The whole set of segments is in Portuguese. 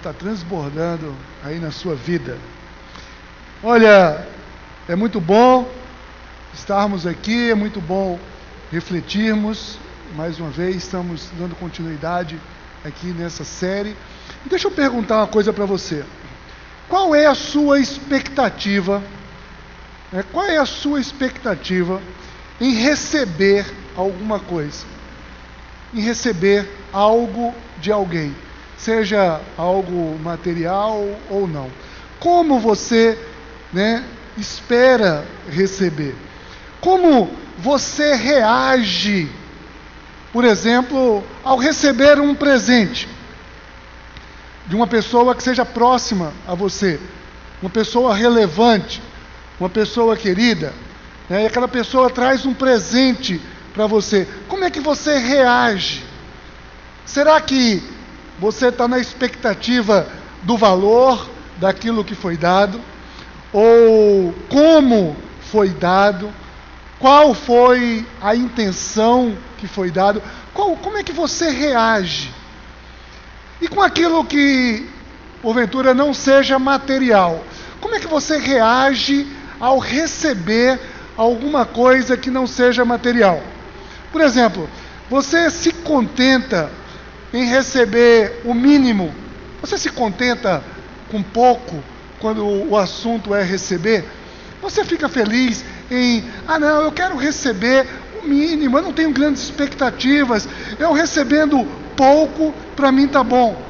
está transbordando aí na sua vida. Olha, é muito bom estarmos aqui, é muito bom refletirmos. Mais uma vez, estamos dando continuidade aqui nessa série. Deixa eu perguntar uma coisa para você. Qual é a sua expectativa? Né? Qual é a sua expectativa em receber alguma coisa? Em receber algo de alguém? Seja algo material ou não. Como você né, espera receber? Como você reage, por exemplo, ao receber um presente de uma pessoa que seja próxima a você, uma pessoa relevante, uma pessoa querida, né, e aquela pessoa traz um presente para você. Como é que você reage? Será que você está na expectativa do valor daquilo que foi dado? Ou como foi dado? Qual foi a intenção que foi dado? Qual, como é que você reage? E com aquilo que, porventura, não seja material, como é que você reage ao receber alguma coisa que não seja material? Por exemplo, você se contenta em receber o mínimo. Você se contenta com pouco quando o assunto é receber? Você fica feliz em, ah, não, eu quero receber o mínimo, eu não tenho grandes expectativas, eu recebendo pouco, para mim tá bom.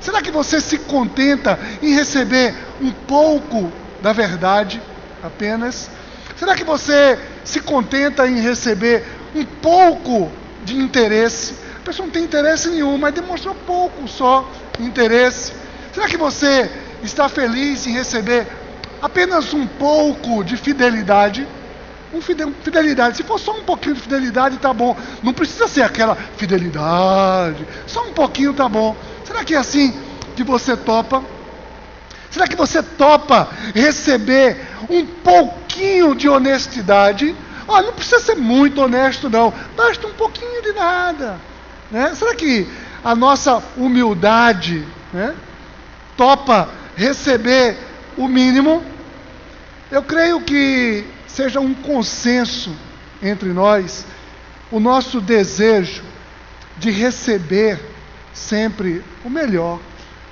Será que você se contenta em receber um pouco da verdade apenas? Será que você se contenta em receber um pouco de interesse? Pessoa não tem interesse nenhum, mas demonstrou pouco só interesse. Será que você está feliz em receber apenas um pouco de fidelidade? Um fidelidade, se for só um pouquinho de fidelidade, tá bom. Não precisa ser aquela fidelidade, só um pouquinho tá bom. Será que é assim que você topa? Será que você topa receber um pouquinho de honestidade? Olha, não precisa ser muito honesto, não. Basta um pouquinho de nada. Né? Será que a nossa humildade né, topa receber o mínimo? Eu creio que seja um consenso entre nós o nosso desejo de receber sempre o melhor.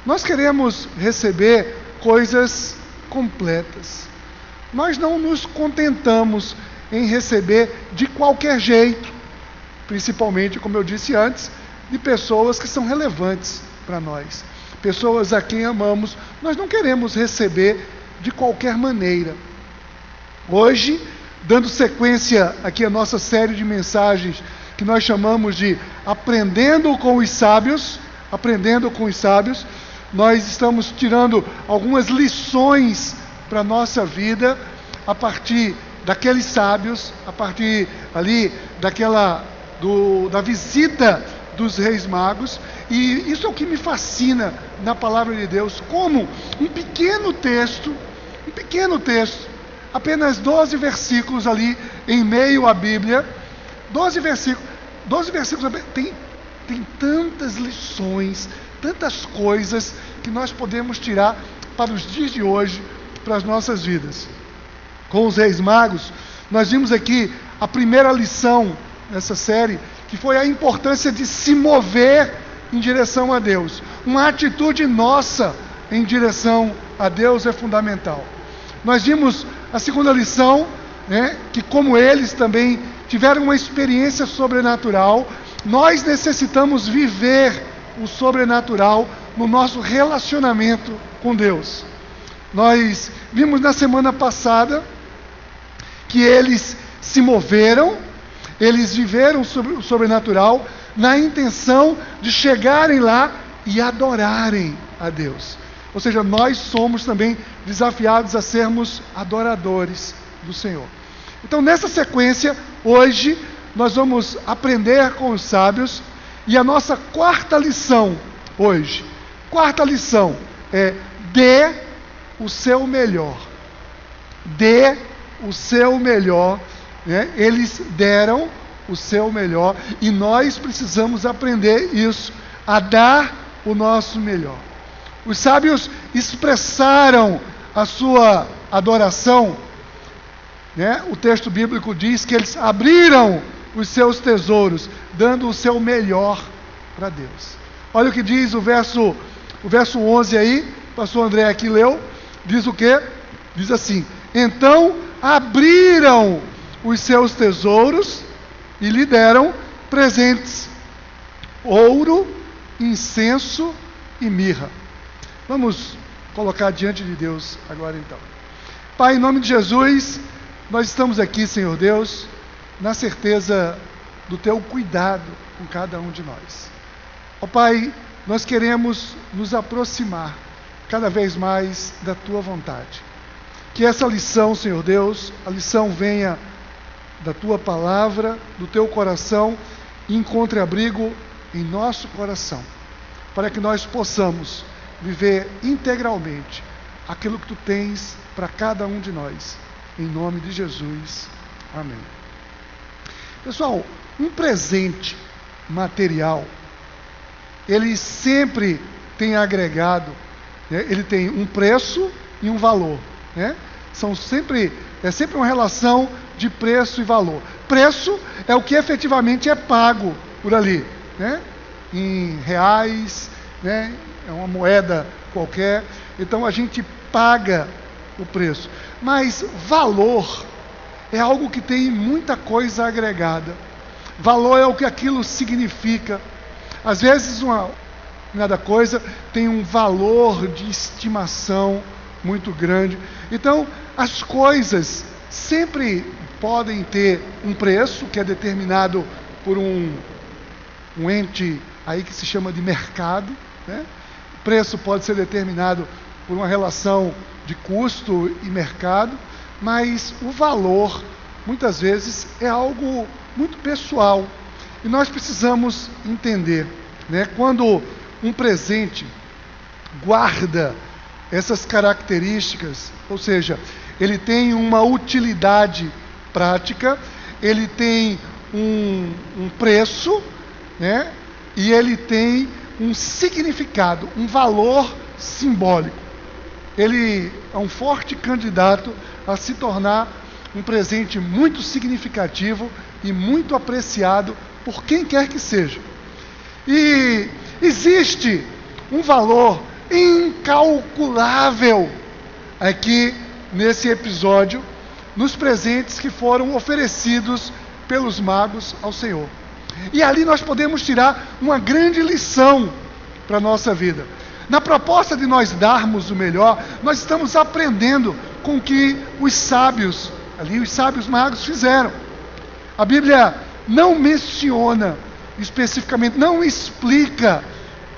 Nós queremos receber coisas completas. Nós não nos contentamos em receber de qualquer jeito principalmente, como eu disse antes, de pessoas que são relevantes para nós, pessoas a quem amamos. Nós não queremos receber de qualquer maneira. Hoje, dando sequência aqui à nossa série de mensagens que nós chamamos de Aprendendo com os Sábios, aprendendo com os sábios, nós estamos tirando algumas lições para a nossa vida a partir daqueles sábios, a partir ali daquela do, da visita dos reis magos, e isso é o que me fascina na palavra de Deus, como um pequeno texto, um pequeno texto, apenas 12 versículos ali em meio à Bíblia, 12 versículos, 12 versículos tem, tem tantas lições, tantas coisas que nós podemos tirar para os dias de hoje, para as nossas vidas. Com os reis magos, nós vimos aqui a primeira lição nessa série, que foi a importância de se mover em direção a Deus. Uma atitude nossa em direção a Deus é fundamental. Nós vimos a segunda lição, né, que como eles também tiveram uma experiência sobrenatural, nós necessitamos viver o sobrenatural no nosso relacionamento com Deus. Nós vimos na semana passada que eles se moveram eles viveram o sobrenatural na intenção de chegarem lá e adorarem a Deus. Ou seja, nós somos também desafiados a sermos adoradores do Senhor. Então, nessa sequência, hoje, nós vamos aprender com os sábios e a nossa quarta lição hoje. Quarta lição é: dê o seu melhor. Dê o seu melhor né? Eles deram o seu melhor e nós precisamos aprender isso, a dar o nosso melhor. Os sábios expressaram a sua adoração. Né? O texto bíblico diz que eles abriram os seus tesouros, dando o seu melhor para Deus. Olha o que diz o verso, o verso 11 aí, o pastor André aqui leu, diz o que? Diz assim: Então abriram os seus tesouros e lhe deram presentes: ouro, incenso e mirra. Vamos colocar diante de Deus agora então. Pai, em nome de Jesus, nós estamos aqui, Senhor Deus, na certeza do teu cuidado com cada um de nós. Ó Pai, nós queremos nos aproximar cada vez mais da tua vontade. Que essa lição, Senhor Deus, a lição venha da tua palavra, do teu coração encontre abrigo em nosso coração, para que nós possamos viver integralmente aquilo que tu tens para cada um de nós. Em nome de Jesus. Amém. Pessoal, um presente material, ele sempre tem agregado, né? ele tem um preço e um valor. Né? São sempre, é sempre uma relação de preço e valor. Preço é o que efetivamente é pago por ali, né? em reais, né? é uma moeda qualquer. Então a gente paga o preço. Mas valor é algo que tem muita coisa agregada. Valor é o que aquilo significa. Às vezes uma nada coisa tem um valor de estimação muito grande. Então, as coisas sempre podem ter um preço que é determinado por um, um ente aí que se chama de mercado. Né? O preço pode ser determinado por uma relação de custo e mercado, mas o valor muitas vezes é algo muito pessoal e nós precisamos entender, né? Quando um presente guarda essas características, ou seja, ele tem uma utilidade prática, ele tem um, um preço, né? E ele tem um significado, um valor simbólico. Ele é um forte candidato a se tornar um presente muito significativo e muito apreciado por quem quer que seja. E existe um valor incalculável aqui nesse episódio, nos presentes que foram oferecidos pelos magos ao Senhor. E ali nós podemos tirar uma grande lição para a nossa vida. Na proposta de nós darmos o melhor, nós estamos aprendendo com o que os sábios, ali os sábios magos fizeram. A Bíblia não menciona especificamente, não explica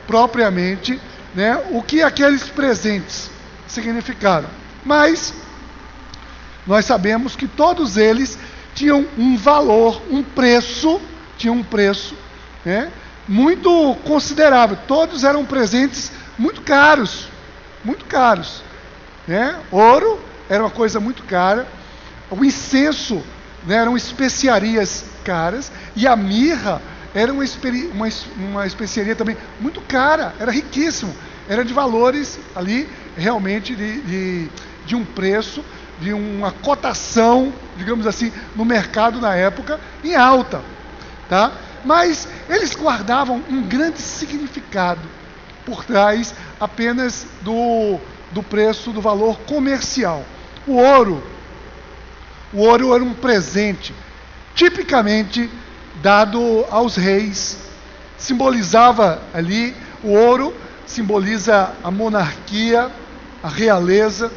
propriamente né, o que aqueles presentes significaram. Mas nós sabemos que todos eles tinham um valor, um preço, tinham um preço né, muito considerável. Todos eram presentes muito caros, muito caros. Né? Ouro era uma coisa muito cara, o incenso né, eram especiarias caras, e a mirra era uma, uma, uma especiaria também muito cara, era riquíssimo, era de valores ali realmente de, de, de um preço, de uma cotação, digamos assim, no mercado na época em alta. Tá? Mas eles guardavam um grande significado por trás apenas do, do preço, do valor comercial. O ouro, o ouro era um presente tipicamente dado aos reis, simbolizava ali o ouro simboliza a monarquia, a realeza.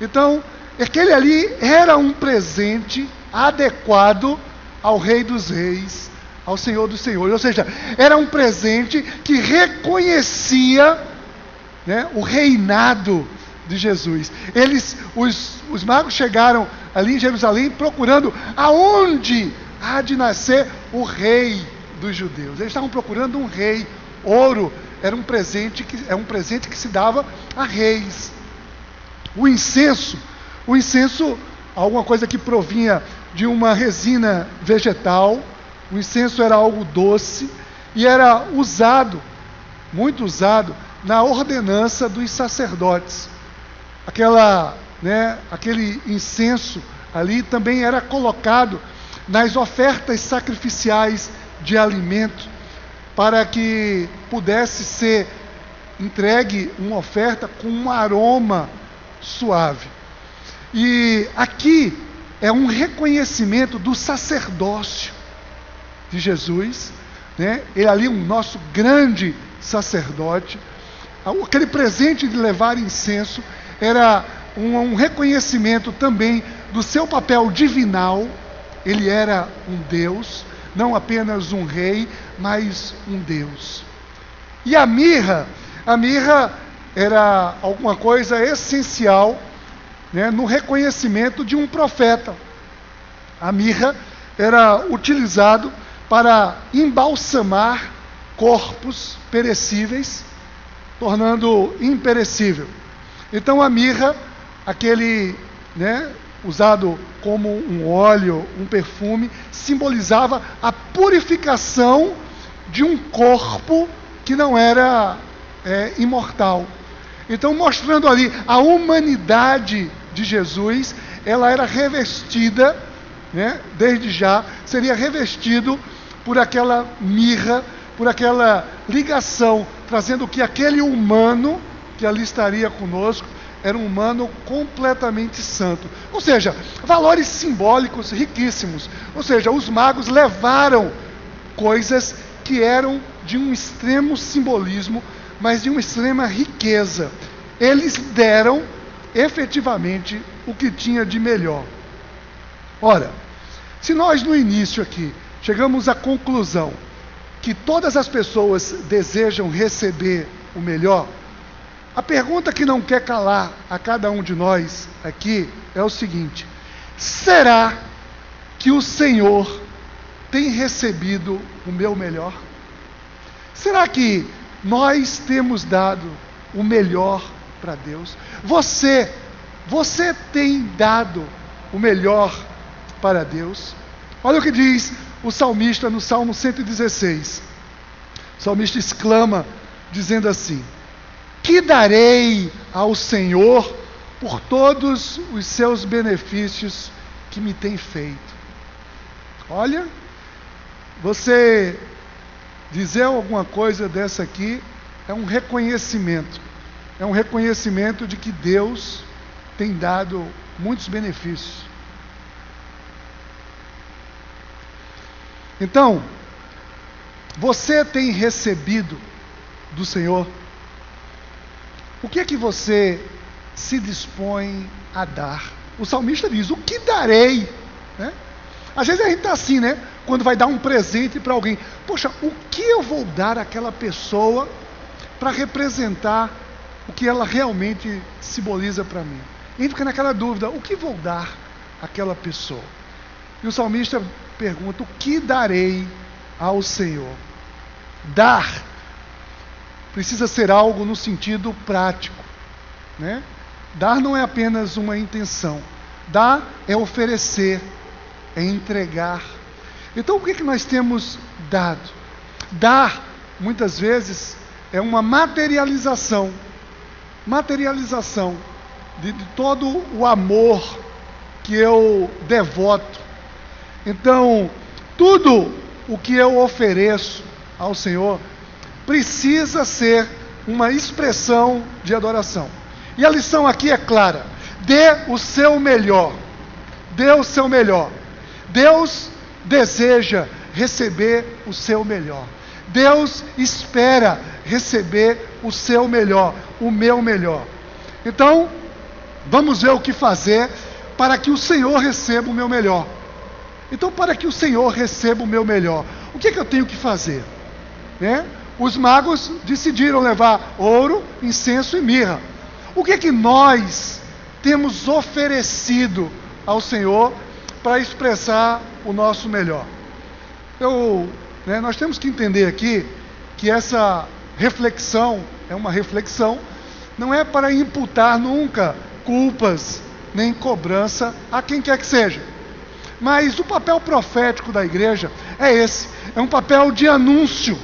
Então, aquele ali era um presente adequado ao Rei dos Reis, ao Senhor dos Senhores. Ou seja, era um presente que reconhecia né, o reinado de Jesus. Eles, os, os magos chegaram ali em Jerusalém procurando aonde há de nascer o rei dos judeus. Eles estavam procurando um rei. Ouro era um presente que é um presente que se dava a reis. O incenso, o incenso, alguma coisa que provinha de uma resina vegetal o incenso era algo doce e era usado, muito usado, na ordenança dos sacerdotes. Aquela, né, aquele incenso ali também era colocado nas ofertas sacrificiais de alimento, para que pudesse ser entregue uma oferta com um aroma suave. E aqui é um reconhecimento do sacerdócio de Jesus, né? Ele ali um nosso grande sacerdote. Aquele presente de levar incenso era um, um reconhecimento também do seu papel divinal. Ele era um Deus, não apenas um rei, mas um Deus. E a mirra, a mirra era alguma coisa essencial né, no reconhecimento de um profeta. A mirra era utilizado para embalsamar corpos perecíveis, tornando imperecível. Então a mirra, aquele, né, usado como um óleo, um perfume, simbolizava a purificação de um corpo que não era é, imortal. Então, mostrando ali a humanidade de Jesus, ela era revestida, né, desde já, seria revestido por aquela mirra, por aquela ligação, trazendo que aquele humano que ali estaria conosco era um humano completamente santo. Ou seja, valores simbólicos riquíssimos. Ou seja, os magos levaram coisas que eram de um extremo simbolismo, mas de uma extrema riqueza. Eles deram efetivamente o que tinha de melhor. Ora, se nós no início aqui chegamos à conclusão que todas as pessoas desejam receber o melhor, a pergunta que não quer calar a cada um de nós aqui é o seguinte: será que o Senhor tem recebido o meu melhor? Será que nós temos dado o melhor para Deus? Você, você tem dado o melhor para Deus? Olha o que diz o salmista no Salmo 116. O salmista exclama, dizendo assim: que darei ao Senhor por todos os seus benefícios que me tem feito? Olha, você dizer alguma coisa dessa aqui é um reconhecimento. É um reconhecimento de que Deus tem dado muitos benefícios. Então, você tem recebido do Senhor o que é que você se dispõe a dar? O salmista diz: O que darei? Né? Às vezes a gente está assim, né? Quando vai dar um presente para alguém, poxa, o que eu vou dar àquela pessoa para representar o que ela realmente simboliza para mim? E a fica naquela dúvida: o que vou dar àquela pessoa? E o salmista pergunta: o que darei ao Senhor? Dar precisa ser algo no sentido prático. Né? Dar não é apenas uma intenção. Dar é oferecer, é entregar. Então, o que, é que nós temos dado? Dar, muitas vezes, é uma materialização materialização de, de todo o amor que eu devoto. Então, tudo o que eu ofereço ao Senhor precisa ser uma expressão de adoração. E a lição aqui é clara: dê o seu melhor. Dê o seu melhor. Deus deseja receber o seu melhor. Deus espera receber o seu melhor, o meu melhor. Então, vamos ver o que fazer para que o Senhor receba o meu melhor. Então, para que o Senhor receba o meu melhor, o que, é que eu tenho que fazer? Né? Os magos decidiram levar ouro, incenso e mirra. O que é que nós temos oferecido ao Senhor para expressar o nosso melhor? Eu, né, nós temos que entender aqui que essa reflexão é uma reflexão, não é para imputar nunca culpas nem cobrança a quem quer que seja. Mas o papel profético da igreja é esse: é um papel de anúncio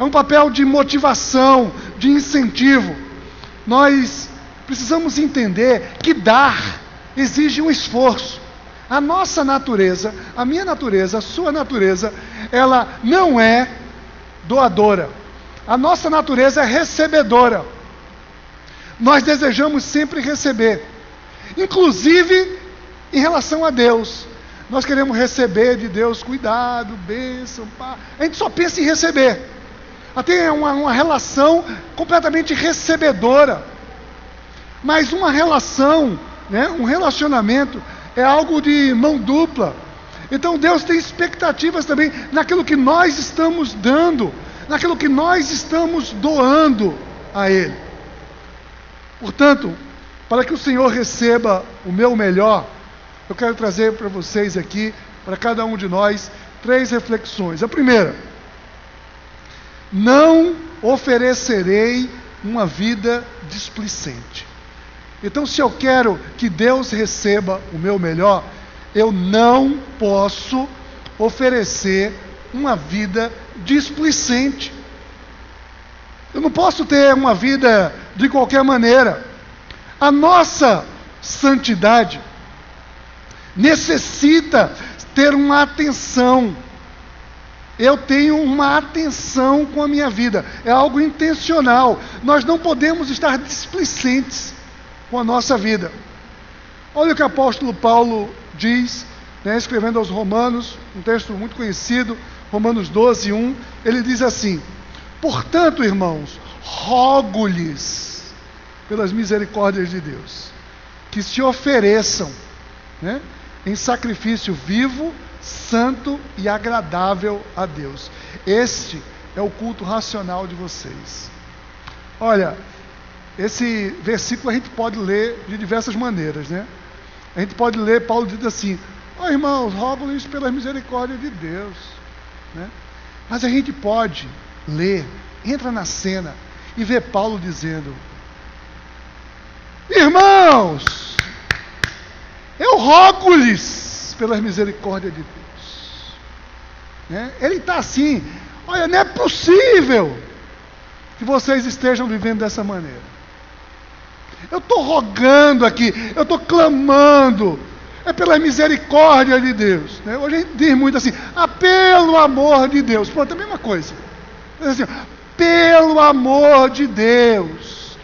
é um papel de motivação, de incentivo. Nós precisamos entender que dar exige um esforço. A nossa natureza, a minha natureza, a sua natureza, ela não é doadora. A nossa natureza é recebedora. Nós desejamos sempre receber, inclusive em relação a Deus. Nós queremos receber de Deus cuidado, bênção, pá. A gente só pensa em receber. Até uma, uma relação completamente recebedora. Mas uma relação, né, um relacionamento, é algo de mão dupla. Então Deus tem expectativas também naquilo que nós estamos dando, naquilo que nós estamos doando a Ele. Portanto, para que o Senhor receba o meu melhor, eu quero trazer para vocês aqui, para cada um de nós, três reflexões. A primeira, não oferecerei uma vida displicente. Então, se eu quero que Deus receba o meu melhor, eu não posso oferecer uma vida displicente. Eu não posso ter uma vida de qualquer maneira. A nossa santidade necessita ter uma atenção. Eu tenho uma atenção com a minha vida, é algo intencional. Nós não podemos estar displicentes com a nossa vida. Olha o que o apóstolo Paulo diz, né, escrevendo aos Romanos, um texto muito conhecido, Romanos 12, 1. Ele diz assim: Portanto, irmãos, rogo-lhes, pelas misericórdias de Deus, que se ofereçam né, em sacrifício vivo, santo e agradável a Deus. Este é o culto racional de vocês. Olha, esse versículo a gente pode ler de diversas maneiras, né? A gente pode ler, Paulo diz assim: Ó oh, irmãos, rogo-lhes pela misericórdia de Deus. Né? Mas a gente pode ler, entra na cena e ver Paulo dizendo: Irmãos, eu rogo-lhes pela misericórdia de Deus. Né? Ele está assim: Olha, não é possível que vocês estejam vivendo dessa maneira. Eu estou rogando aqui, eu estou clamando. É pela misericórdia de Deus. Né? Hoje a gente diz muito assim, ah, pelo amor de Deus. Pronto, é a mesma coisa. Assim, pelo amor de Deus.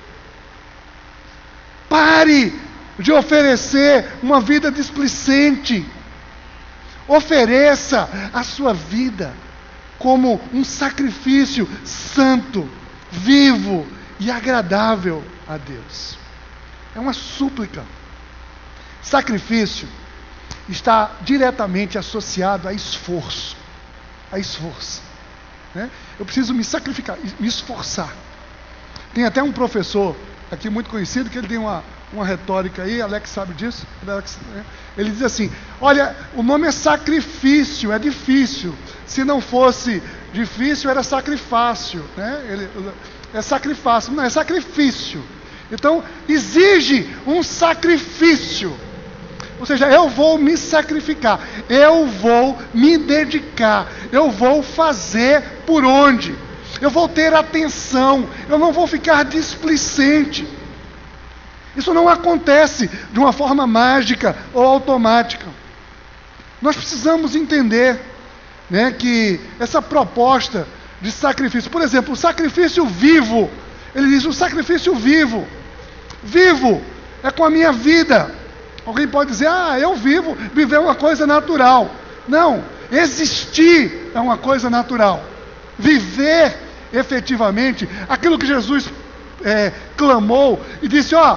Pare de oferecer uma vida displicente. Ofereça a sua vida como um sacrifício santo, vivo e agradável a Deus. É uma súplica. Sacrifício está diretamente associado a esforço. A esforço. Né? Eu preciso me sacrificar, me esforçar. Tem até um professor aqui muito conhecido que ele tem uma, uma retórica aí, Alex sabe disso. Alex, né? Ele diz assim: Olha, o nome é sacrifício, é difícil. Se não fosse difícil, era sacrifício. Né? Ele, é sacrifício, não é sacrifício. Então, exige um sacrifício. Ou seja, eu vou me sacrificar, eu vou me dedicar, eu vou fazer por onde, eu vou ter atenção, eu não vou ficar displicente. Isso não acontece de uma forma mágica ou automática. Nós precisamos entender né, que essa proposta de sacrifício, por exemplo, o sacrifício vivo, ele diz o sacrifício vivo. Vivo é com a minha vida. Alguém pode dizer, ah, eu vivo, viver é uma coisa natural. Não, existir é uma coisa natural. Viver efetivamente aquilo que Jesus é, clamou e disse: Ó,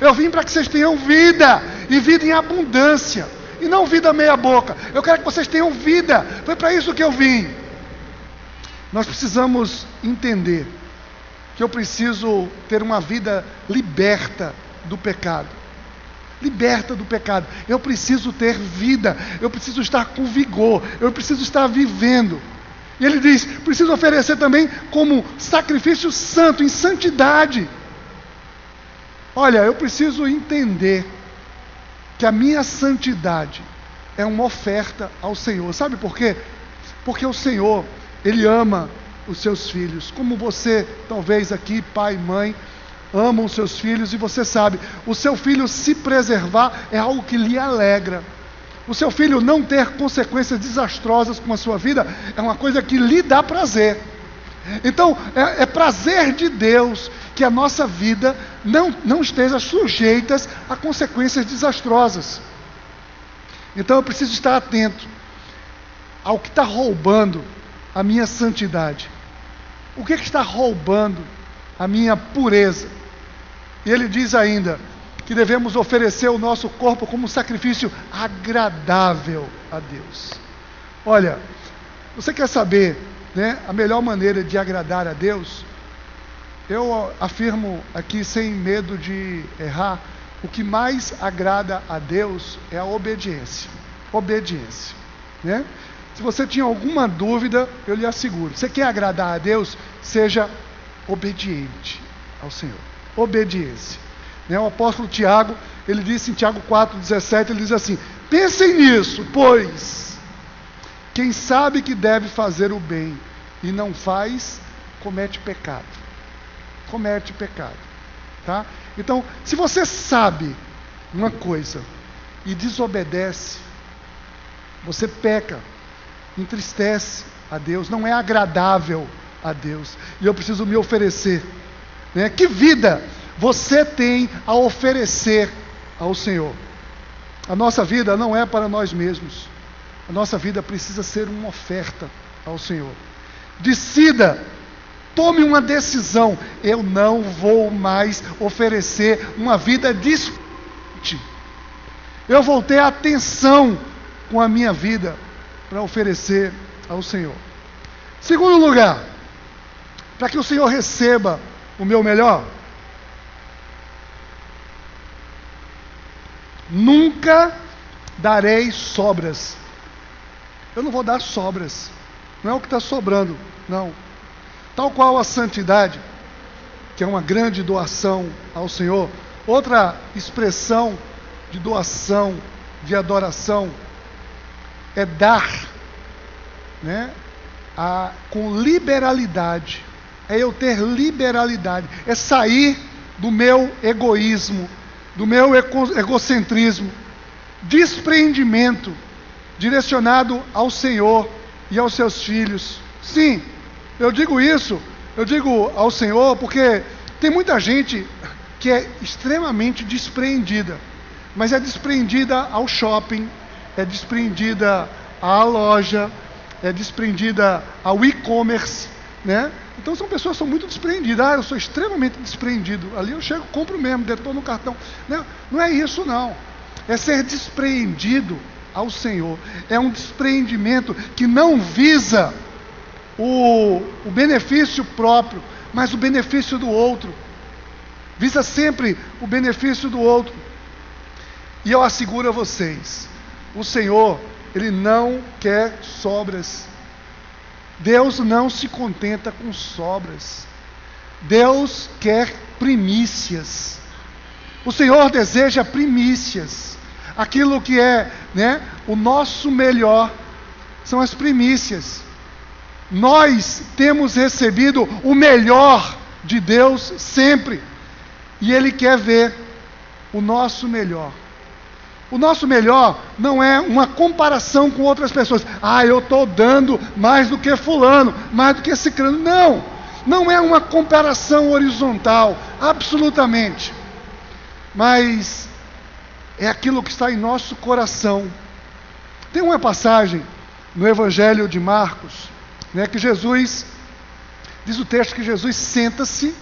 eu vim para que vocês tenham vida e vida em abundância e não vida meia-boca. Eu quero que vocês tenham vida. Foi para isso que eu vim. Nós precisamos entender que eu preciso ter uma vida liberta do pecado. Liberta do pecado. Eu preciso ter vida. Eu preciso estar com vigor. Eu preciso estar vivendo. E ele diz: preciso oferecer também como sacrifício santo, em santidade. Olha, eu preciso entender que a minha santidade é uma oferta ao Senhor. Sabe por quê? Porque o Senhor, Ele ama os seus filhos. Como você, talvez aqui, pai e mãe, amam os seus filhos e você sabe, o seu filho se preservar é algo que lhe alegra. O seu filho não ter consequências desastrosas com a sua vida é uma coisa que lhe dá prazer. Então, é, é prazer de Deus que a nossa vida não, não esteja sujeita a consequências desastrosas. Então, eu preciso estar atento ao que está roubando a minha santidade. O que, é que está roubando a minha pureza? E ele diz ainda que devemos oferecer o nosso corpo como sacrifício agradável a Deus. Olha, você quer saber né, a melhor maneira de agradar a Deus? Eu afirmo aqui sem medo de errar, o que mais agrada a Deus é a obediência. Obediência. Né? Se você tinha alguma dúvida, eu lhe asseguro. Você quer agradar a Deus? Seja obediente ao Senhor obediência. Né? O apóstolo Tiago, ele disse em Tiago 4,17, ele diz assim: pensem nisso, pois quem sabe que deve fazer o bem e não faz, comete pecado. Comete pecado. Tá? Então, se você sabe uma coisa e desobedece, você peca, entristece a Deus, não é agradável a Deus. E eu preciso me oferecer né? Que vida você tem a oferecer ao Senhor? A nossa vida não é para nós mesmos. A nossa vida precisa ser uma oferta ao Senhor. Decida, tome uma decisão. Eu não vou mais oferecer uma vida distante. Eu vou ter atenção com a minha vida para oferecer ao Senhor. Segundo lugar, para que o Senhor receba o meu melhor? Nunca darei sobras. Eu não vou dar sobras. Não é o que está sobrando, não. Tal qual a santidade, que é uma grande doação ao Senhor. Outra expressão de doação, de adoração, é dar, né? A, com liberalidade é eu ter liberalidade, é sair do meu egoísmo, do meu egocentrismo, desprendimento direcionado ao Senhor e aos seus filhos. Sim, eu digo isso, eu digo ao Senhor porque tem muita gente que é extremamente despreendida, mas é despreendida ao shopping, é despreendida à loja, é despreendida ao e-commerce, né? Então são pessoas que são muito desprendidas. Ah, eu sou extremamente desprendido. Ali eu chego, compro mesmo, detono no cartão. Não, não é isso não. É ser despreendido ao Senhor. É um despreendimento que não visa o, o benefício próprio, mas o benefício do outro. Visa sempre o benefício do outro. E eu asseguro a vocês, o Senhor, Ele não quer sobras. Deus não se contenta com sobras. Deus quer primícias. O Senhor deseja primícias. Aquilo que é, né, o nosso melhor são as primícias. Nós temos recebido o melhor de Deus sempre. E ele quer ver o nosso melhor. O nosso melhor não é uma comparação com outras pessoas. Ah, eu estou dando mais do que fulano, mais do que crânio. Não, não é uma comparação horizontal, absolutamente. Mas é aquilo que está em nosso coração. Tem uma passagem no Evangelho de Marcos, né, que Jesus, diz o texto que Jesus senta-se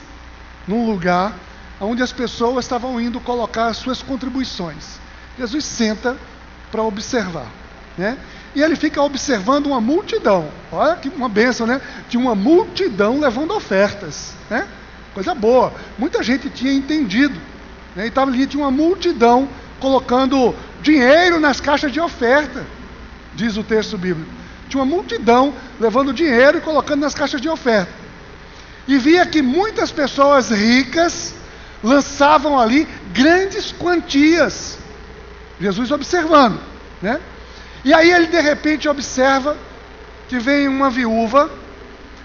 num lugar onde as pessoas estavam indo colocar as suas contribuições. Jesus senta para observar, né? E ele fica observando uma multidão. Olha que uma benção, né? De uma multidão levando ofertas, né? Coisa boa. Muita gente tinha entendido. Né? E estava ali, tinha uma multidão colocando dinheiro nas caixas de oferta, diz o texto bíblico. Tinha uma multidão levando dinheiro e colocando nas caixas de oferta. E via que muitas pessoas ricas lançavam ali grandes quantias Jesus observando, né? E aí ele de repente observa que vem uma viúva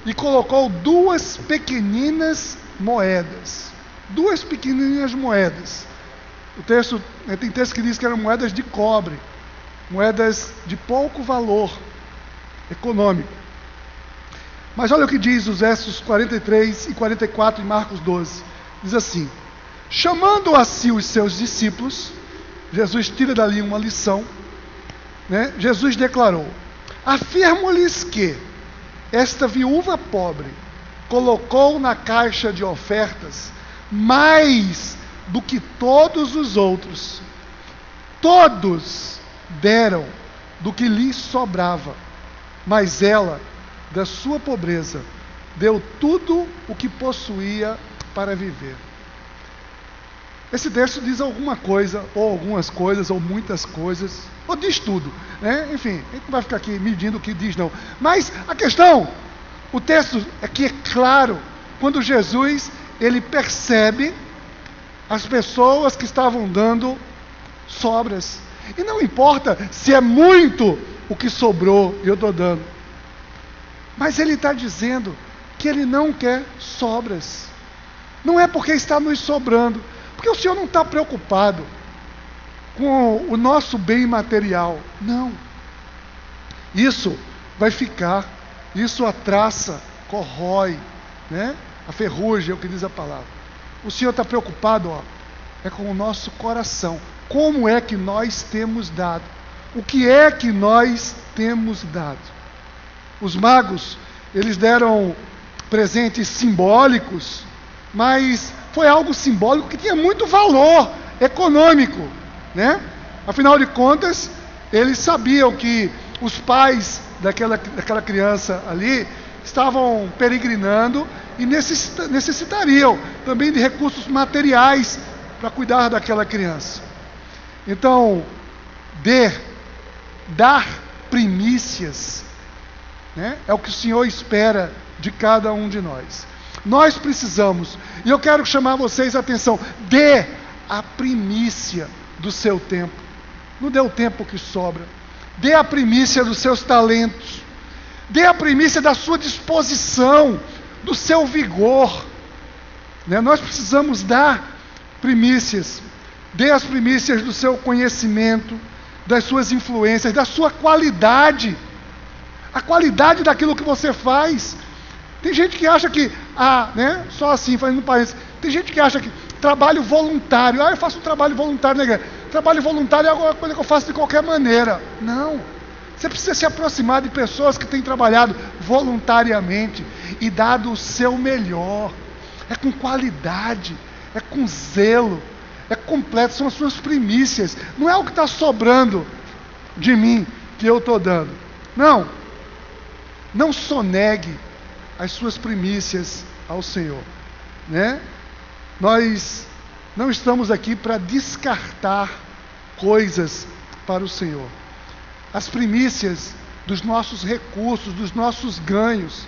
e colocou duas pequeninas moedas. Duas pequeninas moedas. O texto, né, tem texto que diz que eram moedas de cobre, moedas de pouco valor econômico. Mas olha o que diz os versos 43 e 44 em Marcos 12. Diz assim: Chamando a si os seus discípulos, Jesus tira dali uma lição. Né? Jesus declarou: Afirmo-lhes que esta viúva pobre colocou na caixa de ofertas mais do que todos os outros. Todos deram do que lhes sobrava, mas ela, da sua pobreza, deu tudo o que possuía para viver. Esse texto diz alguma coisa, ou algumas coisas, ou muitas coisas, ou diz tudo. Né? Enfim, a gente não vai ficar aqui medindo o que diz, não. Mas a questão, o texto aqui é claro, quando Jesus ele percebe as pessoas que estavam dando sobras. E não importa se é muito o que sobrou eu estou dando. Mas ele está dizendo que ele não quer sobras. Não é porque está nos sobrando, porque o Senhor não está preocupado com o nosso bem material. Não. Isso vai ficar. Isso a traça, corrói, né? A ferrugem é o que diz a palavra. O Senhor está preocupado, ó, é com o nosso coração. Como é que nós temos dado? O que é que nós temos dado? Os magos, eles deram presentes simbólicos, mas foi algo simbólico que tinha muito valor econômico, né? Afinal de contas, eles sabiam que os pais daquela, daquela criança ali estavam peregrinando e necessita, necessitariam também de recursos materiais para cuidar daquela criança. Então, der, dar primícias, né, é o que o Senhor espera de cada um de nós. Nós precisamos, e eu quero chamar vocês a atenção, dê a primícia do seu tempo. Não dê o tempo que sobra. Dê a primícia dos seus talentos. Dê a primícia da sua disposição, do seu vigor. Né? Nós precisamos dar primícias. Dê as primícias do seu conhecimento, das suas influências, da sua qualidade. A qualidade daquilo que você faz. Tem gente que acha que, ah, né, só assim, fazendo parênteses, tem gente que acha que trabalho voluntário, ah, eu faço um trabalho voluntário na igreja. Trabalho voluntário é alguma coisa que eu faço de qualquer maneira. Não. Você precisa se aproximar de pessoas que têm trabalhado voluntariamente e dado o seu melhor. É com qualidade, é com zelo, é completo, são as suas primícias. Não é o que está sobrando de mim que eu estou dando. Não. Não sonegue as suas primícias ao Senhor, né? Nós não estamos aqui para descartar coisas para o Senhor. As primícias dos nossos recursos, dos nossos ganhos.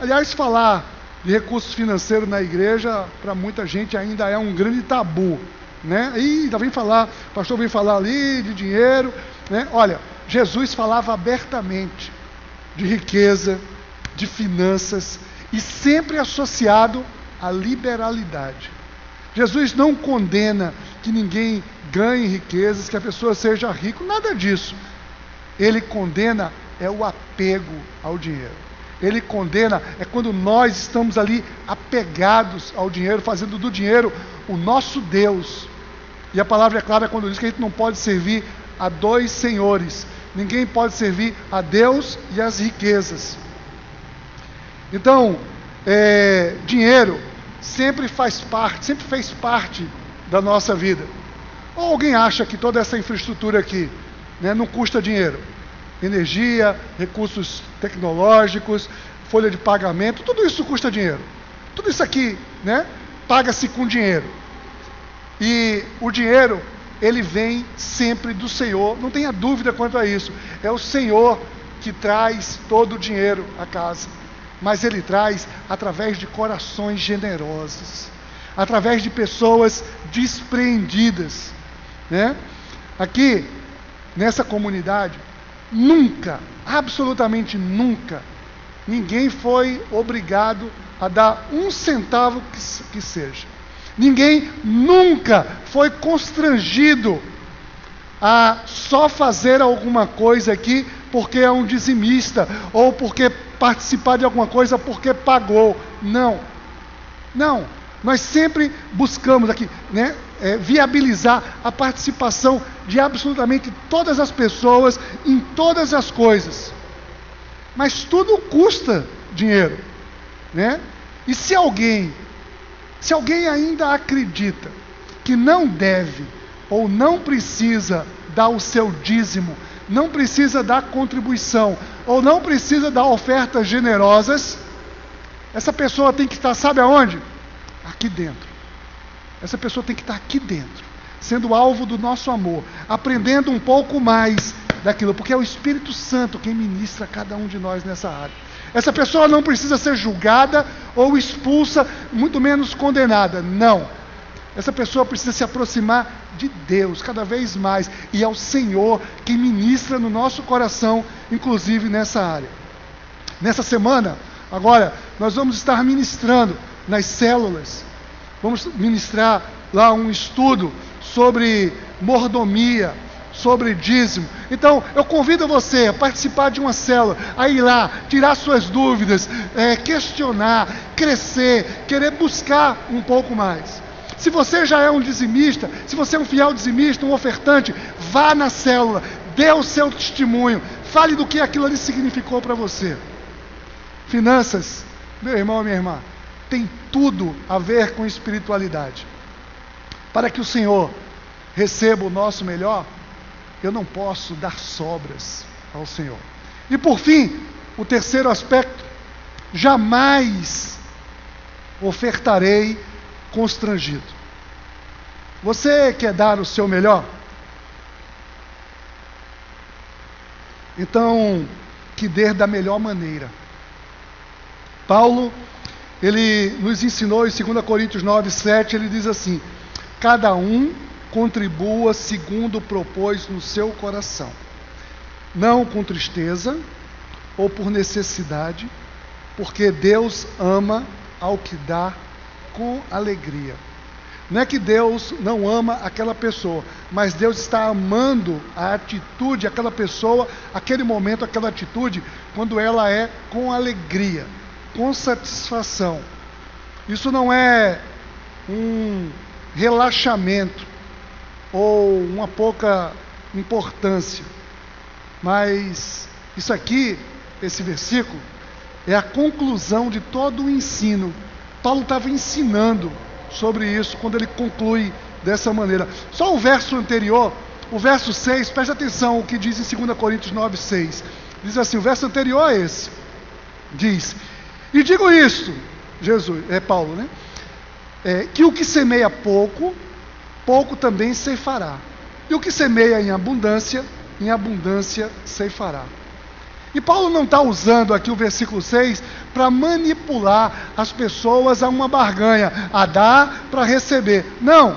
Aliás, falar de recursos financeiros na igreja, para muita gente ainda é um grande tabu. Né? E ainda vem falar, o pastor vem falar ali de dinheiro. Né? Olha, Jesus falava abertamente de riqueza, de finanças e sempre associado à liberalidade. Jesus não condena que ninguém ganhe riquezas, que a pessoa seja rico, nada disso. Ele condena é o apego ao dinheiro. Ele condena é quando nós estamos ali apegados ao dinheiro, fazendo do dinheiro o nosso Deus. E a palavra é clara quando diz que a gente não pode servir a dois senhores. Ninguém pode servir a Deus e as riquezas. Então, é, dinheiro sempre faz parte, sempre fez parte da nossa vida. Ou alguém acha que toda essa infraestrutura aqui né, não custa dinheiro? Energia, recursos tecnológicos, folha de pagamento, tudo isso custa dinheiro. Tudo isso aqui, né, paga-se com dinheiro. E o dinheiro, ele vem sempre do Senhor, não tenha dúvida quanto a isso. É o Senhor que traz todo o dinheiro à casa mas ele traz através de corações generosos, através de pessoas despreendidas. Né? Aqui, nessa comunidade, nunca, absolutamente nunca, ninguém foi obrigado a dar um centavo que, que seja. Ninguém nunca foi constrangido a só fazer alguma coisa aqui porque é um dizimista ou porque participar de alguma coisa porque pagou. Não. Não. Nós sempre buscamos aqui, né, é, viabilizar a participação de absolutamente todas as pessoas em todas as coisas. Mas tudo custa dinheiro, né? E se alguém, se alguém ainda acredita que não deve ou não precisa dar o seu dízimo, não precisa dar contribuição ou não precisa dar ofertas generosas, essa pessoa tem que estar, sabe aonde? Aqui dentro. Essa pessoa tem que estar aqui dentro, sendo alvo do nosso amor, aprendendo um pouco mais daquilo, porque é o Espírito Santo quem ministra cada um de nós nessa área. Essa pessoa não precisa ser julgada ou expulsa, muito menos condenada. Não. Essa pessoa precisa se aproximar de Deus cada vez mais. E é o Senhor que ministra no nosso coração, inclusive nessa área. Nessa semana, agora, nós vamos estar ministrando nas células. Vamos ministrar lá um estudo sobre mordomia, sobre dízimo. Então, eu convido você a participar de uma célula, a ir lá, tirar suas dúvidas, é, questionar, crescer, querer buscar um pouco mais. Se você já é um dizimista, se você é um fiel dizimista, um ofertante, vá na célula, dê o seu testemunho, fale do que aquilo ali significou para você. Finanças, meu irmão e minha irmã, tem tudo a ver com espiritualidade. Para que o Senhor receba o nosso melhor, eu não posso dar sobras ao Senhor. E por fim, o terceiro aspecto, jamais ofertarei constrangido. Você quer dar o seu melhor? Então, que dê da melhor maneira. Paulo, ele nos ensinou em 2 Coríntios 9, 7, ele diz assim: Cada um contribua segundo propôs no seu coração, não com tristeza ou por necessidade, porque Deus ama ao que dá com alegria. Não é que Deus não ama aquela pessoa, mas Deus está amando a atitude, aquela pessoa, aquele momento, aquela atitude, quando ela é com alegria, com satisfação. Isso não é um relaxamento, ou uma pouca importância. Mas isso aqui, esse versículo, é a conclusão de todo o ensino. Paulo estava ensinando sobre isso quando ele conclui dessa maneira. Só o verso anterior, o verso 6, preste atenção o que diz em 2 Coríntios 9, 6. Diz assim: o verso anterior é esse. Diz: E digo isto, Jesus, é Paulo, né? É, que o que semeia pouco, pouco também ceifará. E o que semeia em abundância, em abundância ceifará. E Paulo não está usando aqui o versículo 6 para manipular as pessoas a uma barganha, a dar para receber. Não.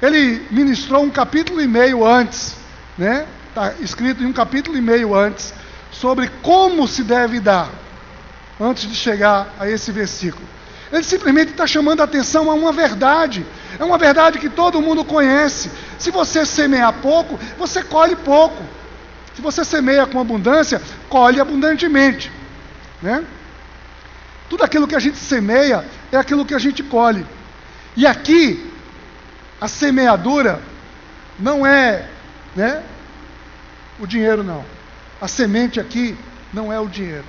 Ele ministrou um capítulo e meio antes, né? Está escrito em um capítulo e meio antes, sobre como se deve dar, antes de chegar a esse versículo. Ele simplesmente está chamando a atenção a uma verdade. É uma verdade que todo mundo conhece. Se você semear pouco, você colhe pouco. Se você semeia com abundância, colhe abundantemente. Né? Tudo aquilo que a gente semeia é aquilo que a gente colhe. E aqui, a semeadura não é né, o dinheiro, não. A semente aqui não é o dinheiro.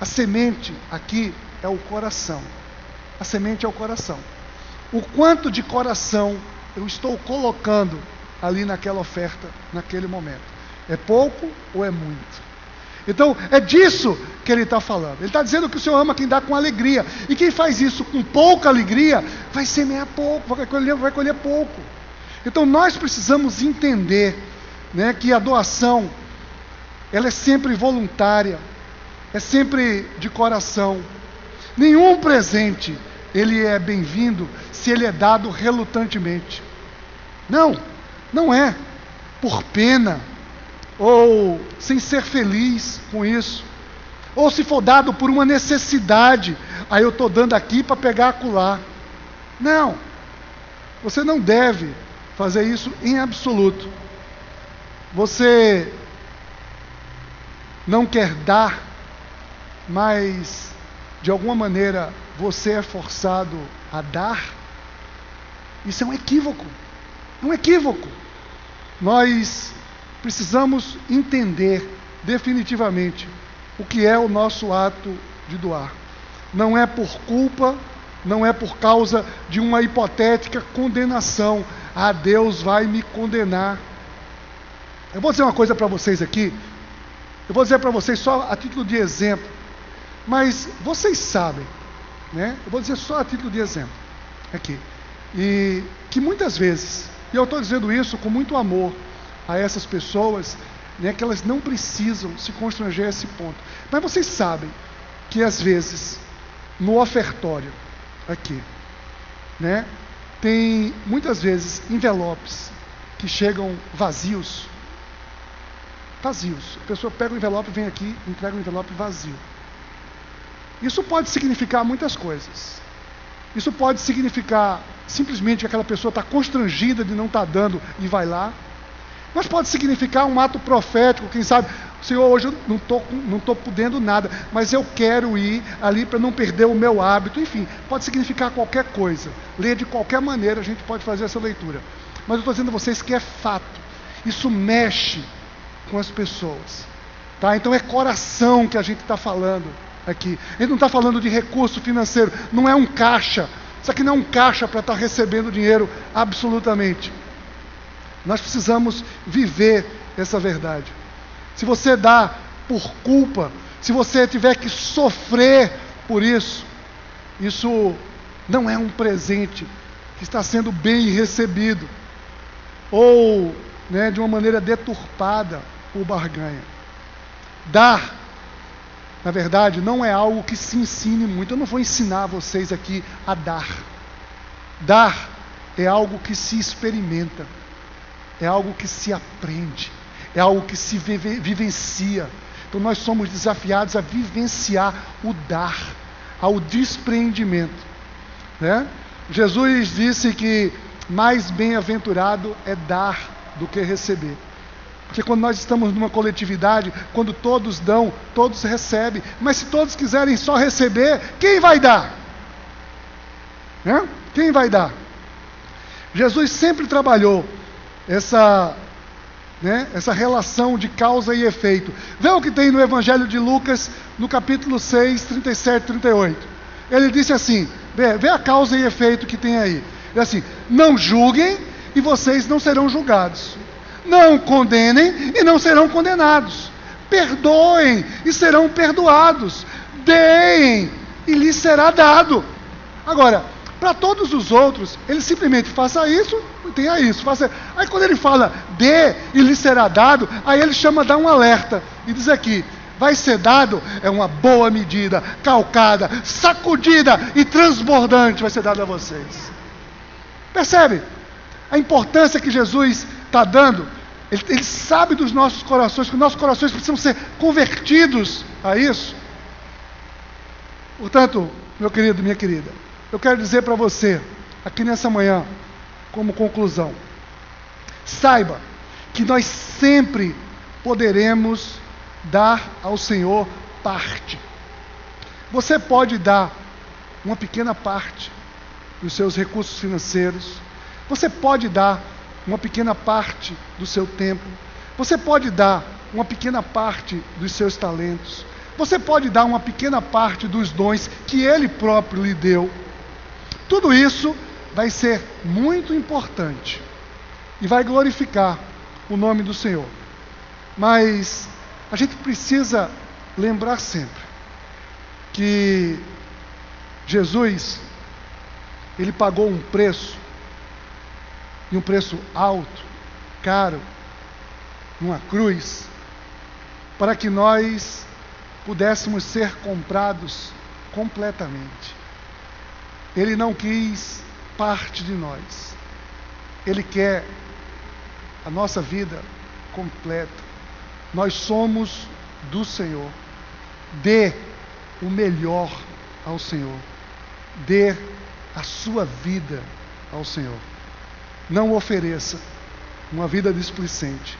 A semente aqui é o coração. A semente é o coração. O quanto de coração eu estou colocando ali naquela oferta, naquele momento. É pouco ou é muito? Então, é disso que ele está falando. Ele está dizendo que o Senhor ama quem dá com alegria. E quem faz isso com pouca alegria, vai semear pouco, vai colher, vai colher pouco. Então, nós precisamos entender né, que a doação, ela é sempre voluntária, é sempre de coração. Nenhum presente ele é bem-vindo se ele é dado relutantemente. Não, não é por pena ou sem ser feliz com isso. Ou se for dado por uma necessidade, aí eu estou dando aqui para pegar acolá. Não. Você não deve fazer isso em absoluto. Você não quer dar, mas de alguma maneira você é forçado a dar. Isso é um equívoco. Um equívoco. Nós precisamos entender definitivamente o que é o nosso ato de doar. Não é por culpa, não é por causa de uma hipotética condenação. Ah, Deus vai me condenar. Eu vou dizer uma coisa para vocês aqui. Eu vou dizer para vocês só a título de exemplo. Mas vocês sabem, né? Eu vou dizer só a título de exemplo. Aqui. E que muitas vezes, e eu estou dizendo isso com muito amor a essas pessoas, né, que elas não precisam se constranger a esse ponto. Mas vocês sabem que às vezes, no ofertório, aqui, né, tem muitas vezes envelopes que chegam vazios. Vazios. A pessoa pega o envelope, vem aqui, entrega o envelope vazio. Isso pode significar muitas coisas. Isso pode significar simplesmente que aquela pessoa está constrangida de não estar tá dando e vai lá. Mas pode significar um ato profético, quem sabe, Senhor, hoje eu não estou não tô podendo nada, mas eu quero ir ali para não perder o meu hábito. Enfim, pode significar qualquer coisa. Ler de qualquer maneira, a gente pode fazer essa leitura. Mas eu estou dizendo a vocês que é fato. Isso mexe com as pessoas. Tá? Então é coração que a gente está falando aqui. Gente não está falando de recurso financeiro, não é um caixa. Isso aqui não é um caixa para estar tá recebendo dinheiro absolutamente. Nós precisamos viver essa verdade. Se você dá por culpa, se você tiver que sofrer por isso, isso não é um presente que está sendo bem recebido ou né, de uma maneira deturpada por barganha. Dar, na verdade, não é algo que se ensine muito. Eu não vou ensinar vocês aqui a dar. Dar é algo que se experimenta é algo que se aprende, é algo que se vive, vivencia. Então nós somos desafiados a vivenciar o dar, ao despreendimento. Né? Jesus disse que mais bem-aventurado é dar do que receber. Porque quando nós estamos numa coletividade, quando todos dão, todos recebem. Mas se todos quiserem só receber, quem vai dar? Né? Quem vai dar? Jesus sempre trabalhou essa, né, essa relação de causa e efeito. Vê o que tem no Evangelho de Lucas, no capítulo 6, 37 e 38. Ele disse assim: vê, vê a causa e efeito que tem aí. Ele assim: não julguem e vocês não serão julgados. Não condenem e não serão condenados. Perdoem e serão perdoados. Deem e lhes será dado. Agora, para todos os outros, ele simplesmente faça isso, tenha isso, faça. Aí quando ele fala dê e lhe será dado, aí ele chama dá um alerta e diz aqui: vai ser dado é uma boa medida, calcada, sacudida e transbordante vai ser dado a vocês. Percebe a importância que Jesus está dando? Ele, ele sabe dos nossos corações, que os nossos corações precisam ser convertidos a isso. Portanto, meu querido, minha querida, eu quero dizer para você, aqui nessa manhã, como conclusão, saiba que nós sempre poderemos dar ao Senhor parte. Você pode dar uma pequena parte dos seus recursos financeiros, você pode dar uma pequena parte do seu tempo, você pode dar uma pequena parte dos seus talentos, você pode dar uma pequena parte dos dons que Ele próprio lhe deu. Tudo isso vai ser muito importante e vai glorificar o nome do Senhor. Mas a gente precisa lembrar sempre que Jesus ele pagou um preço e um preço alto, caro, numa cruz, para que nós pudéssemos ser comprados completamente. Ele não quis parte de nós. Ele quer a nossa vida completa. Nós somos do Senhor. Dê o melhor ao Senhor. Dê a sua vida ao Senhor. Não ofereça uma vida displicente.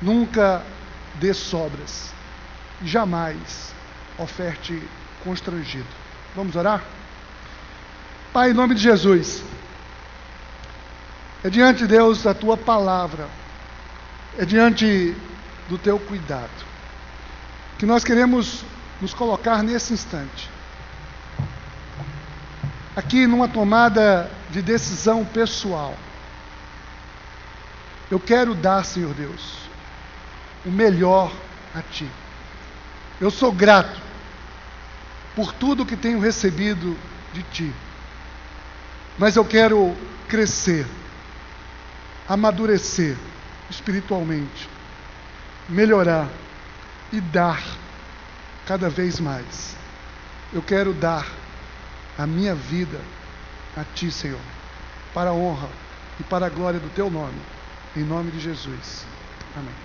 Nunca dê sobras. Jamais oferte constrangido. Vamos orar? Pai, em nome de Jesus, é diante de Deus da tua palavra, é diante do teu cuidado, que nós queremos nos colocar nesse instante, aqui numa tomada de decisão pessoal. Eu quero dar, Senhor Deus, o melhor a Ti. Eu sou grato por tudo que tenho recebido de Ti. Mas eu quero crescer, amadurecer espiritualmente, melhorar e dar cada vez mais. Eu quero dar a minha vida a Ti, Senhor, para a honra e para a glória do Teu nome, em nome de Jesus. Amém.